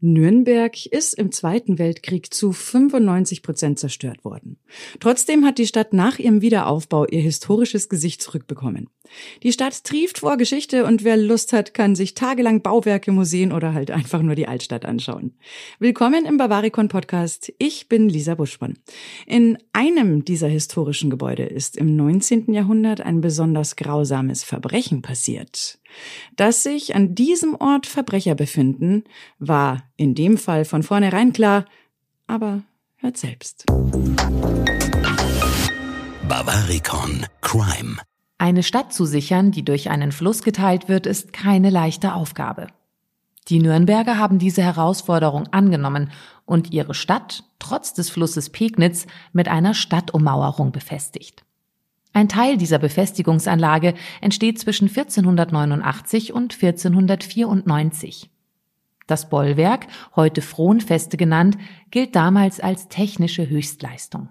Nürnberg ist im Zweiten Weltkrieg zu 95 Prozent zerstört worden. Trotzdem hat die Stadt nach ihrem Wiederaufbau ihr historisches Gesicht zurückbekommen. Die Stadt trieft vor Geschichte und wer Lust hat, kann sich tagelang Bauwerke, Museen oder halt einfach nur die Altstadt anschauen. Willkommen im Bavaricon Podcast. Ich bin Lisa Buschmann. In einem dieser historischen Gebäude ist im 19. Jahrhundert ein besonders grausames Verbrechen passiert. Dass sich an diesem Ort Verbrecher befinden, war in dem Fall von vornherein klar, aber hört selbst. Bavaricon Crime. Eine Stadt zu sichern, die durch einen Fluss geteilt wird, ist keine leichte Aufgabe. Die Nürnberger haben diese Herausforderung angenommen und ihre Stadt, trotz des Flusses Pegnitz, mit einer Stadtummauerung befestigt. Ein Teil dieser Befestigungsanlage entsteht zwischen 1489 und 1494. Das Bollwerk, heute Frohnfeste genannt, gilt damals als technische Höchstleistung.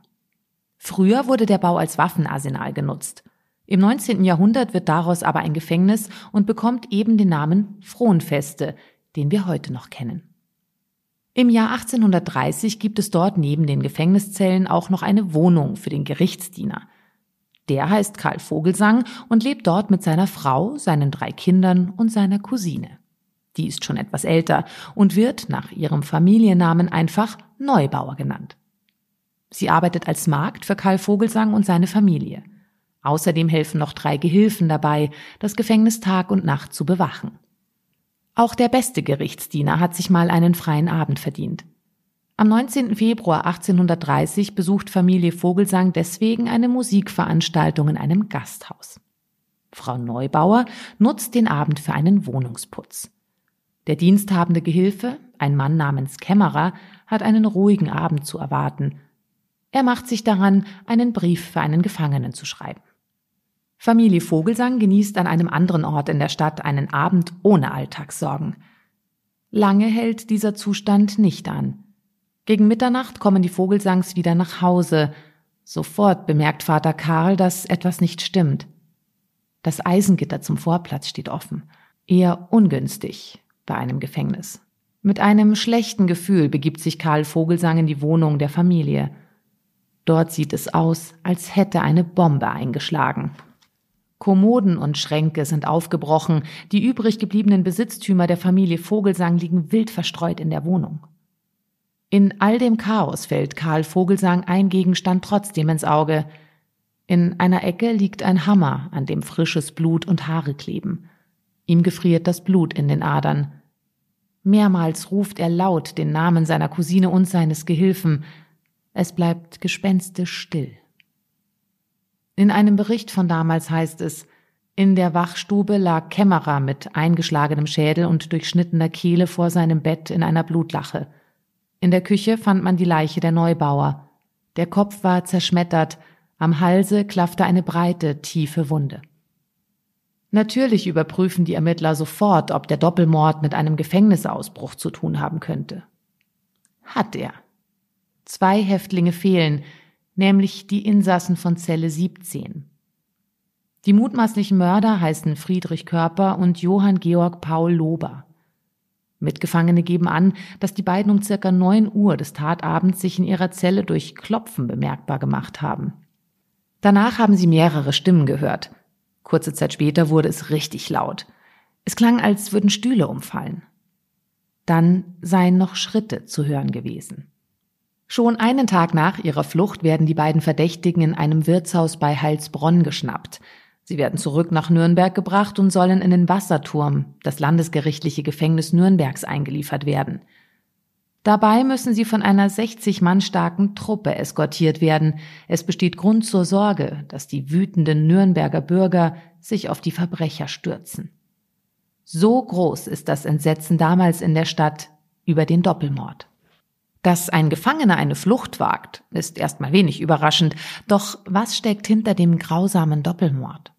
Früher wurde der Bau als Waffenarsenal genutzt. Im 19. Jahrhundert wird daraus aber ein Gefängnis und bekommt eben den Namen Frohnfeste, den wir heute noch kennen. Im Jahr 1830 gibt es dort neben den Gefängniszellen auch noch eine Wohnung für den Gerichtsdiener – der heißt Karl Vogelsang und lebt dort mit seiner Frau, seinen drei Kindern und seiner Cousine. Die ist schon etwas älter und wird nach ihrem Familiennamen einfach Neubauer genannt. Sie arbeitet als Magd für Karl Vogelsang und seine Familie. Außerdem helfen noch drei Gehilfen dabei, das Gefängnis Tag und Nacht zu bewachen. Auch der beste Gerichtsdiener hat sich mal einen freien Abend verdient. Am 19. Februar 1830 besucht Familie Vogelsang deswegen eine Musikveranstaltung in einem Gasthaus. Frau Neubauer nutzt den Abend für einen Wohnungsputz. Der diensthabende Gehilfe, ein Mann namens Kämmerer, hat einen ruhigen Abend zu erwarten. Er macht sich daran, einen Brief für einen Gefangenen zu schreiben. Familie Vogelsang genießt an einem anderen Ort in der Stadt einen Abend ohne Alltagssorgen. Lange hält dieser Zustand nicht an. Gegen Mitternacht kommen die Vogelsangs wieder nach Hause. Sofort bemerkt Vater Karl, dass etwas nicht stimmt. Das Eisengitter zum Vorplatz steht offen. Eher ungünstig bei einem Gefängnis. Mit einem schlechten Gefühl begibt sich Karl Vogelsang in die Wohnung der Familie. Dort sieht es aus, als hätte eine Bombe eingeschlagen. Kommoden und Schränke sind aufgebrochen, die übrig gebliebenen Besitztümer der Familie Vogelsang liegen wild verstreut in der Wohnung. In all dem Chaos fällt Karl Vogelsang ein Gegenstand trotzdem ins Auge. In einer Ecke liegt ein Hammer, an dem frisches Blut und Haare kleben. Ihm gefriert das Blut in den Adern. Mehrmals ruft er laut den Namen seiner Cousine und seines Gehilfen. Es bleibt gespenstisch still. In einem Bericht von damals heißt es, in der Wachstube lag Kämmerer mit eingeschlagenem Schädel und durchschnittener Kehle vor seinem Bett in einer Blutlache. In der Küche fand man die Leiche der Neubauer. Der Kopf war zerschmettert, am Halse klaffte eine breite, tiefe Wunde. Natürlich überprüfen die Ermittler sofort, ob der Doppelmord mit einem Gefängnisausbruch zu tun haben könnte. Hat er. Zwei Häftlinge fehlen, nämlich die Insassen von Zelle 17. Die mutmaßlichen Mörder heißen Friedrich Körper und Johann Georg Paul Lober. Mitgefangene geben an, dass die beiden um circa neun Uhr des Tatabends sich in ihrer Zelle durch Klopfen bemerkbar gemacht haben. Danach haben sie mehrere Stimmen gehört. Kurze Zeit später wurde es richtig laut. Es klang, als würden Stühle umfallen. Dann seien noch Schritte zu hören gewesen. Schon einen Tag nach ihrer Flucht werden die beiden Verdächtigen in einem Wirtshaus bei Heilsbronn geschnappt. Sie werden zurück nach Nürnberg gebracht und sollen in den Wasserturm, das landesgerichtliche Gefängnis Nürnbergs, eingeliefert werden. Dabei müssen sie von einer 60 Mann starken Truppe eskortiert werden. Es besteht Grund zur Sorge, dass die wütenden Nürnberger Bürger sich auf die Verbrecher stürzen. So groß ist das Entsetzen damals in der Stadt über den Doppelmord. Dass ein Gefangener eine Flucht wagt, ist erstmal wenig überraschend, doch was steckt hinter dem grausamen Doppelmord?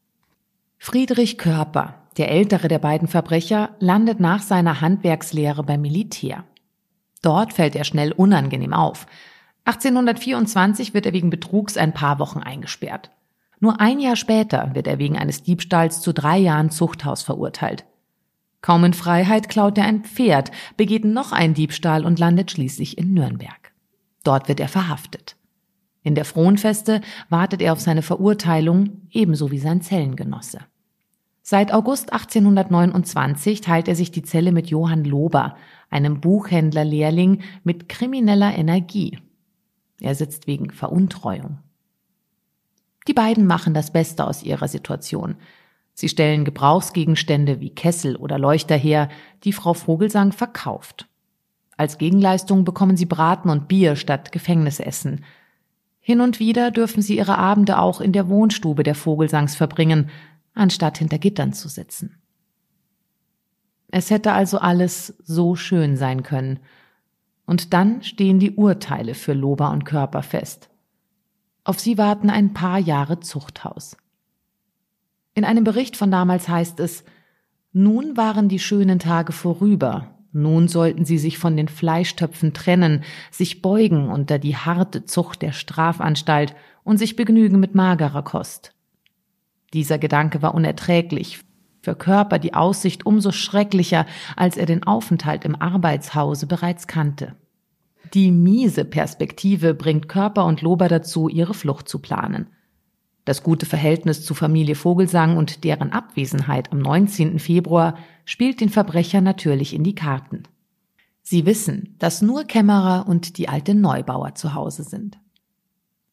Friedrich Körper, der ältere der beiden Verbrecher, landet nach seiner Handwerkslehre beim Militär. Dort fällt er schnell unangenehm auf. 1824 wird er wegen Betrugs ein paar Wochen eingesperrt. Nur ein Jahr später wird er wegen eines Diebstahls zu drei Jahren Zuchthaus verurteilt. Kaum in Freiheit klaut er ein Pferd, begeht noch einen Diebstahl und landet schließlich in Nürnberg. Dort wird er verhaftet. In der Frohnfeste wartet er auf seine Verurteilung, ebenso wie sein Zellengenosse. Seit August 1829 teilt er sich die Zelle mit Johann Lober, einem Buchhändlerlehrling mit krimineller Energie. Er sitzt wegen Veruntreuung. Die beiden machen das Beste aus ihrer Situation. Sie stellen Gebrauchsgegenstände wie Kessel oder Leuchter her, die Frau Vogelsang verkauft. Als Gegenleistung bekommen sie Braten und Bier statt Gefängnisessen. Hin und wieder dürfen sie ihre Abende auch in der Wohnstube der Vogelsangs verbringen, anstatt hinter Gittern zu sitzen. Es hätte also alles so schön sein können. Und dann stehen die Urteile für Lober und Körper fest. Auf sie warten ein paar Jahre Zuchthaus. In einem Bericht von damals heißt es, nun waren die schönen Tage vorüber, nun sollten sie sich von den Fleischtöpfen trennen, sich beugen unter die harte Zucht der Strafanstalt und sich begnügen mit magerer Kost. Dieser Gedanke war unerträglich, für Körper die Aussicht umso schrecklicher, als er den Aufenthalt im Arbeitshause bereits kannte. Die miese Perspektive bringt Körper und Lober dazu, ihre Flucht zu planen. Das gute Verhältnis zu Familie Vogelsang und deren Abwesenheit am 19. Februar spielt den Verbrecher natürlich in die Karten. Sie wissen, dass nur Kämmerer und die alte Neubauer zu Hause sind.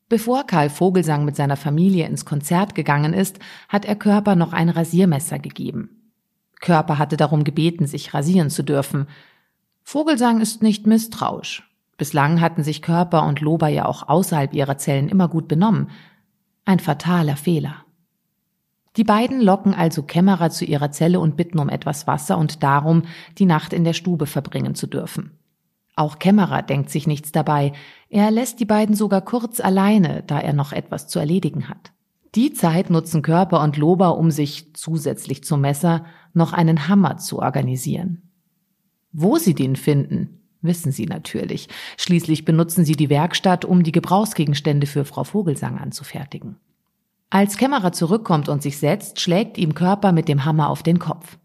Bevor Karl Vogelsang mit seiner Familie ins Konzert gegangen ist, hat er Körper noch ein Rasiermesser gegeben. Körper hatte darum gebeten, sich rasieren zu dürfen. Vogelsang ist nicht misstrauisch. Bislang hatten sich Körper und Lober ja auch außerhalb ihrer Zellen immer gut benommen. Ein fataler Fehler. Die beiden locken also Kämmerer zu ihrer Zelle und bitten um etwas Wasser und darum, die Nacht in der Stube verbringen zu dürfen. Auch Kämmerer denkt sich nichts dabei. Er lässt die beiden sogar kurz alleine, da er noch etwas zu erledigen hat. Die Zeit nutzen Körper und Lober, um sich zusätzlich zum Messer noch einen Hammer zu organisieren. Wo sie den finden, wissen sie natürlich. Schließlich benutzen sie die Werkstatt, um die Gebrauchsgegenstände für Frau Vogelsang anzufertigen. Als Kämmerer zurückkommt und sich setzt, schlägt ihm Körper mit dem Hammer auf den Kopf.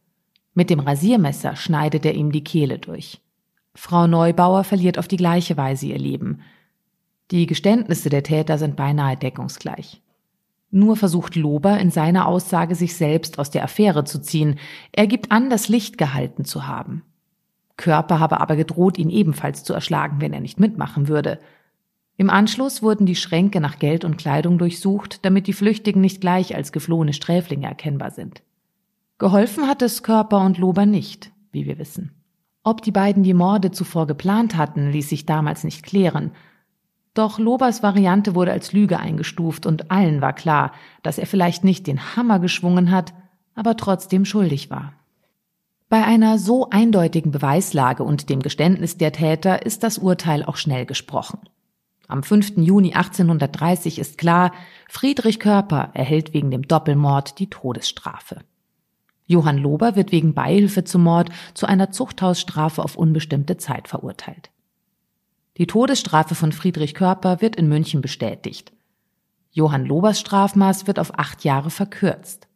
Mit dem Rasiermesser schneidet er ihm die Kehle durch. Frau Neubauer verliert auf die gleiche Weise ihr Leben. Die Geständnisse der Täter sind beinahe deckungsgleich. Nur versucht Lober in seiner Aussage sich selbst aus der Affäre zu ziehen. Er gibt an, das Licht gehalten zu haben. Körper habe aber gedroht, ihn ebenfalls zu erschlagen, wenn er nicht mitmachen würde. Im Anschluss wurden die Schränke nach Geld und Kleidung durchsucht, damit die Flüchtigen nicht gleich als geflohene Sträflinge erkennbar sind. Geholfen hat es Körper und Lober nicht, wie wir wissen. Ob die beiden die Morde zuvor geplant hatten, ließ sich damals nicht klären. Doch Lobers Variante wurde als Lüge eingestuft und allen war klar, dass er vielleicht nicht den Hammer geschwungen hat, aber trotzdem schuldig war. Bei einer so eindeutigen Beweislage und dem Geständnis der Täter ist das Urteil auch schnell gesprochen. Am 5. Juni 1830 ist klar, Friedrich Körper erhält wegen dem Doppelmord die Todesstrafe. Johann Lober wird wegen Beihilfe zum Mord zu einer Zuchthausstrafe auf unbestimmte Zeit verurteilt. Die Todesstrafe von Friedrich Körper wird in München bestätigt. Johann Lobers Strafmaß wird auf acht Jahre verkürzt.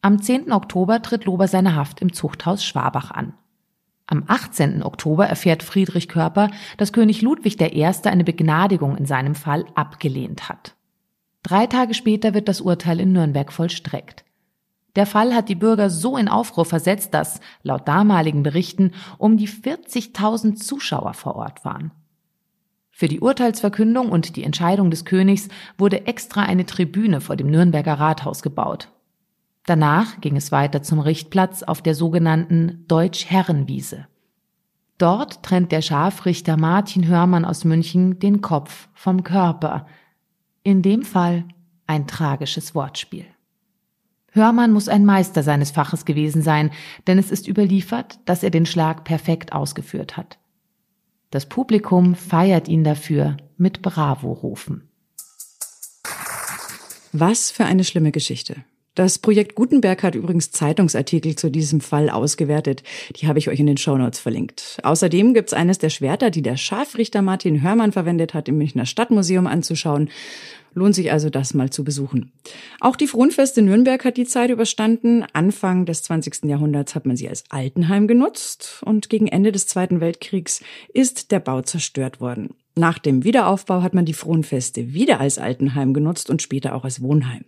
Am 10. Oktober tritt Lober seine Haft im Zuchthaus Schwabach an. Am 18. Oktober erfährt Friedrich Körper, dass König Ludwig I. eine Begnadigung in seinem Fall abgelehnt hat. Drei Tage später wird das Urteil in Nürnberg vollstreckt. Der Fall hat die Bürger so in Aufruhr versetzt, dass, laut damaligen Berichten, um die 40.000 Zuschauer vor Ort waren. Für die Urteilsverkündung und die Entscheidung des Königs wurde extra eine Tribüne vor dem Nürnberger Rathaus gebaut. Danach ging es weiter zum Richtplatz auf der sogenannten Deutsch-Herrenwiese. Dort trennt der Scharfrichter Martin Hörmann aus München den Kopf vom Körper. In dem Fall ein tragisches Wortspiel. Hörmann muss ein Meister seines Faches gewesen sein, denn es ist überliefert, dass er den Schlag perfekt ausgeführt hat. Das Publikum feiert ihn dafür mit Bravo-Rufen. Was für eine schlimme Geschichte. Das Projekt Gutenberg hat übrigens Zeitungsartikel zu diesem Fall ausgewertet. Die habe ich euch in den Shownotes verlinkt. Außerdem gibt's eines der Schwerter, die der Scharfrichter Martin Hörmann verwendet hat, im Münchner Stadtmuseum anzuschauen. Lohnt sich also, das mal zu besuchen. Auch die Fronfeste Nürnberg hat die Zeit überstanden. Anfang des 20. Jahrhunderts hat man sie als Altenheim genutzt und gegen Ende des Zweiten Weltkriegs ist der Bau zerstört worden. Nach dem Wiederaufbau hat man die Fronfeste wieder als Altenheim genutzt und später auch als Wohnheim.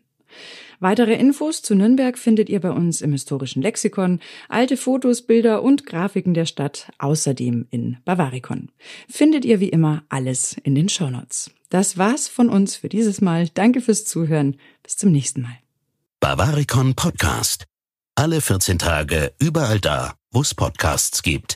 Weitere Infos zu Nürnberg findet ihr bei uns im historischen Lexikon, alte Fotos, Bilder und Grafiken der Stadt, außerdem in Bavaricon. Findet ihr wie immer alles in den Shownotes. Das war's von uns für dieses Mal. Danke fürs Zuhören. Bis zum nächsten Mal. Bavaricon Podcast. Alle 14 Tage überall da, wo es Podcasts gibt.